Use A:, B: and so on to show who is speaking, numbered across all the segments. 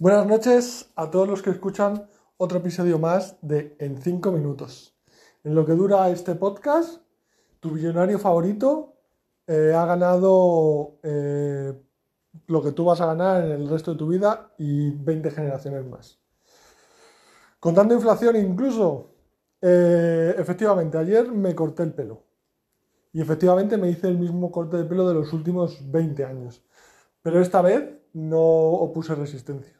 A: Buenas noches a todos los que escuchan otro episodio más de En 5 minutos. En lo que dura este podcast, tu millonario favorito eh, ha ganado eh, lo que tú vas a ganar en el resto de tu vida y 20 generaciones más. Contando inflación incluso, eh, efectivamente, ayer me corté el pelo. Y efectivamente me hice el mismo corte de pelo de los últimos 20 años. Pero esta vez no opuse resistencia.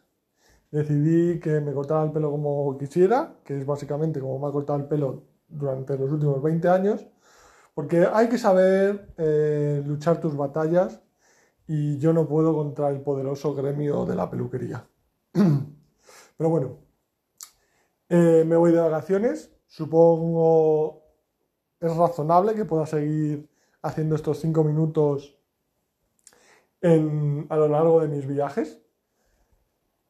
A: Decidí que me cortara el pelo como quisiera, que es básicamente como me ha cortado el pelo durante los últimos 20 años, porque hay que saber eh, luchar tus batallas y yo no puedo contra el poderoso gremio de la peluquería. Pero bueno, eh, me voy de vacaciones, supongo es razonable que pueda seguir haciendo estos 5 minutos a lo largo de mis viajes.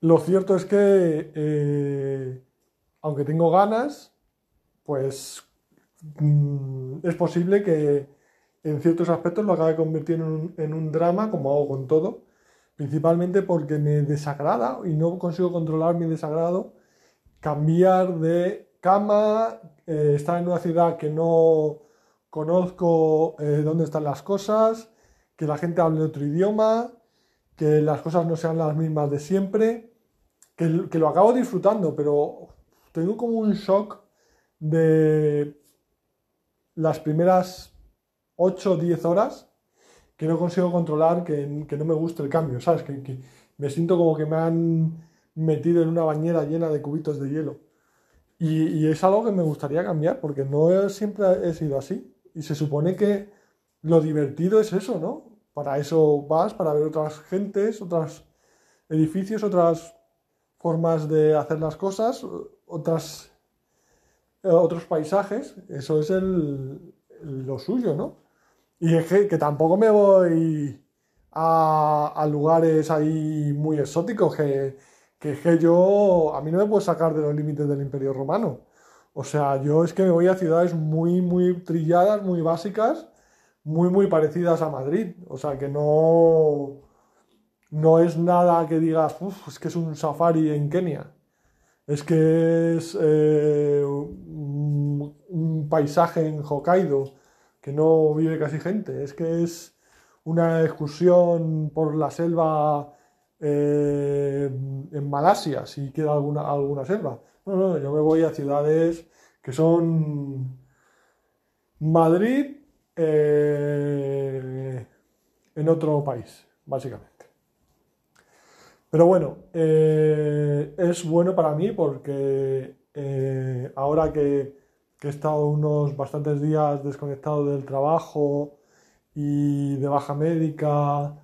A: Lo cierto es que, eh, aunque tengo ganas, pues mm, es posible que en ciertos aspectos lo acabe convirtiendo en un, en un drama, como hago con todo, principalmente porque me desagrada y no consigo controlar mi desagrado, cambiar de cama, eh, estar en una ciudad que no conozco eh, dónde están las cosas, que la gente hable otro idioma, que las cosas no sean las mismas de siempre, que, lo acabo disfrutando, pero tengo como un shock de las primeras 8 o 10 horas que no consigo controlar, que, no me gusta el cambio, ¿sabes? Que, que, me siento como que me han metido en una bañera llena de cubitos de hielo. Y, y es algo que me gustaría cambiar, porque no siempre he sido así. Y se supone que lo divertido es eso, ¿no? Para eso vas, para ver otras gentes, otros edificios, otras formas de hacer las cosas, otras, eh, otros paisajes. Eso es el, lo suyo, ¿no? Y es que, que tampoco me voy a, a, lugares ahí muy exóticos, que, que, que yo, a mí no me puedo sacar de los límites del Imperio Romano. O sea, yo es que me voy a ciudades muy, muy trilladas, muy básicas, muy, muy parecidas a Madrid. O sea, que no, no es nada que digas, uff, es que es un safari en Kenia. Es que es eh, un, paisaje en Hokkaido que no vive casi gente. Es que es una excursión por la selva eh, en Malasia, si queda alguna, alguna selva. No, no, yo me voy a ciudades que son Madrid eh, en otro país, básicamente. Pero bueno, eh, es bueno para mí porque eh, ahora que, he estado unos bastantes días desconectado del trabajo y de baja médica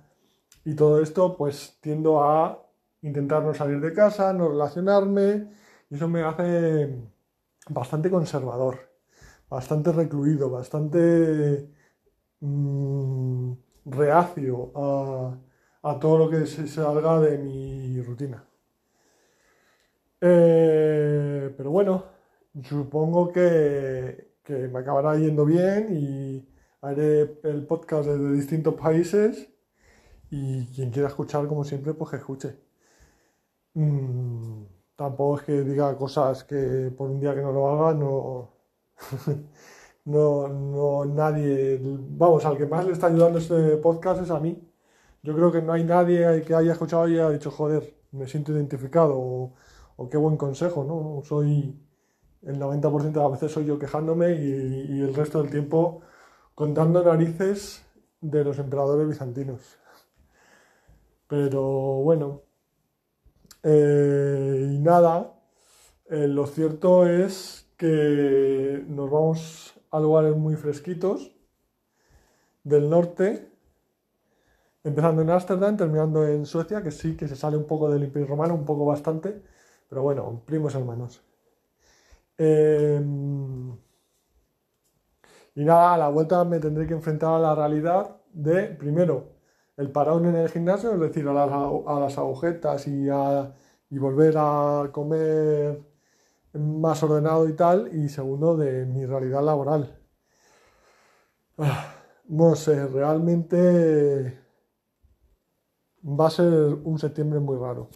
A: y todo esto, pues tiendo a intentar no salir de casa, no relacionarme y eso me hace bastante conservador, bastante recluido, bastante mmm, reacio a, a, todo lo que se salga de mi rutina. Eh, pero bueno, supongo que, que me acabará yendo bien y haré el podcast desde distintos países y quien quiera escuchar, como siempre, pues que escuche. Mm, tampoco es que diga cosas que por un día que no lo haga, no, no, no, nadie, vamos, al que más le está ayudando este podcast es a mí. Yo creo que no hay nadie que haya escuchado y haya dicho, joder, me siento identificado o, qué buen consejo, ¿no? Soy, el 90% de las veces soy yo quejándome y, y el resto del tiempo contando narices de los emperadores bizantinos. Pero bueno, eh, y nada, eh, lo cierto es que nos vamos a lugares muy fresquitos del norte, empezando en Ámsterdam, terminando en Suecia, que sí que se sale un poco del Imperio Romano, un poco bastante, pero bueno, primos hermanos. Eh, y nada, a la vuelta me tendré que enfrentar a la realidad de, primero, el parón en el gimnasio, es decir, a las, a las agujetas y, a, y volver a comer más ordenado y tal, y segundo, de mi realidad laboral. No sé, realmente va a ser un septiembre muy raro.